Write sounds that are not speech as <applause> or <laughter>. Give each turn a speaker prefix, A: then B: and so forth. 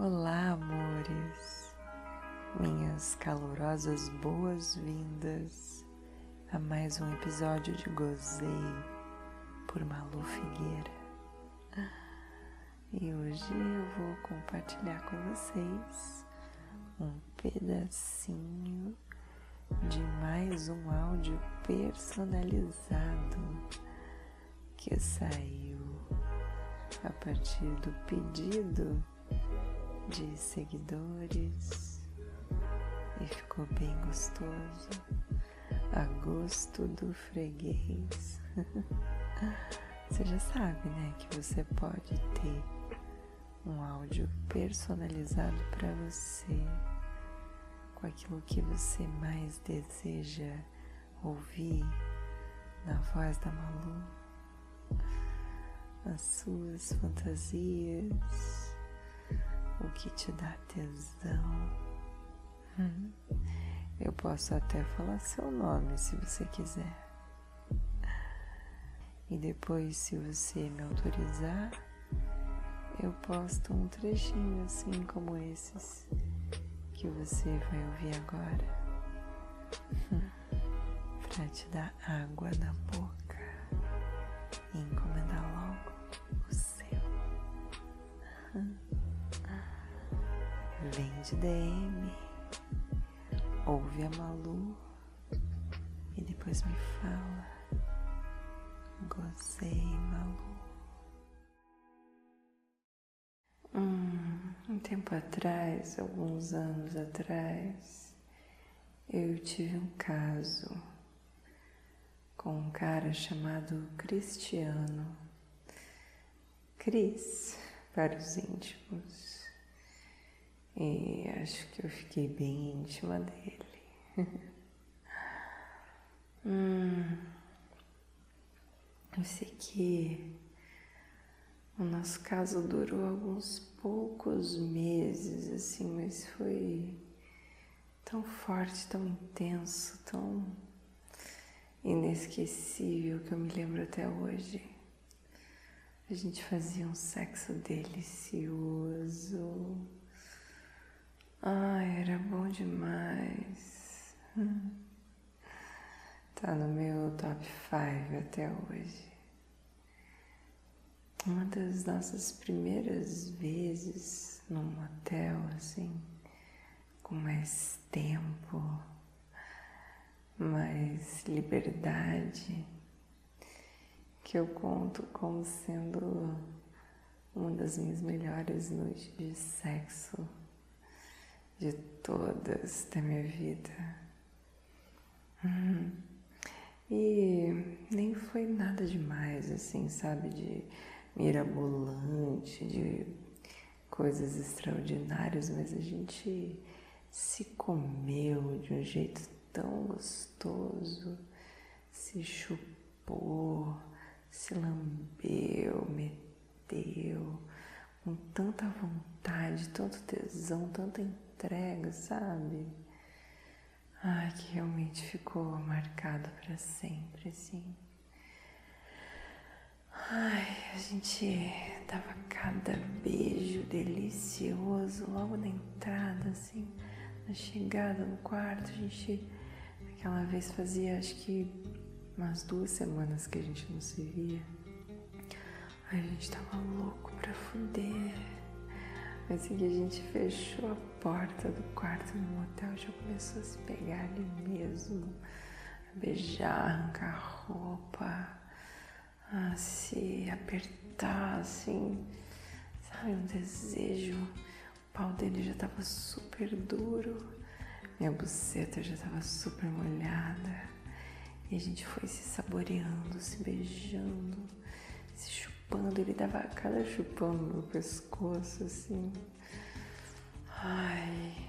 A: Olá, amores, minhas calorosas boas-vindas a mais um episódio de Gozei por Malu Figueira. E hoje eu vou compartilhar com vocês um pedacinho de mais um áudio personalizado que saiu a partir do pedido de seguidores. E ficou bem gostoso, a gosto do freguês. <laughs> você já sabe, né, que você pode ter um áudio personalizado para você com aquilo que você mais deseja ouvir na voz da Malu, as suas fantasias o que te dá tesão. Hum. Eu posso até falar seu nome se você quiser. E depois, se você me autorizar, eu posto um trechinho assim como esses que você vai ouvir agora. para te dar água na boca encomendar Vem de DM, ouve a Malu e depois me fala. Gozei, Malu. Hum, um tempo atrás, alguns anos atrás, eu tive um caso com um cara chamado Cristiano. Cris, para os íntimos. E acho que eu fiquei bem íntima dele. <laughs> hum, eu sei que o nosso caso durou alguns poucos meses, assim, mas foi tão forte, tão intenso, tão inesquecível que eu me lembro até hoje. A gente fazia um sexo delicioso Ai, era bom demais. Tá no meu top 5 até hoje. Uma das nossas primeiras vezes num motel, assim, com mais tempo, mais liberdade, que eu conto como sendo uma das minhas melhores noites de sexo de todas da minha vida. Hum. E nem foi nada demais, assim, sabe, de mirabolante, de coisas extraordinárias, mas a gente se comeu de um jeito tão gostoso, se chupou, se lambeu, meteu, com tanta vontade, tanto tesão, tanta entrega, sabe? Ai, que realmente ficou marcado para sempre, assim. Ai, a gente dava cada beijo delicioso logo na entrada, assim, na chegada no quarto. A gente, aquela vez, fazia acho que umas duas semanas que a gente não se via. A gente tava louco pra fuder. Assim que a gente fechou a porta do quarto no motel, já começou a se pegar ali mesmo, a beijar, arrancar a roupa, a se apertar, assim, sabe, um desejo. O pau dele já tava super duro, minha buceta já tava super molhada. E a gente foi se saboreando, se beijando, chupando, ele dava cada chupão no meu pescoço, assim. Ai,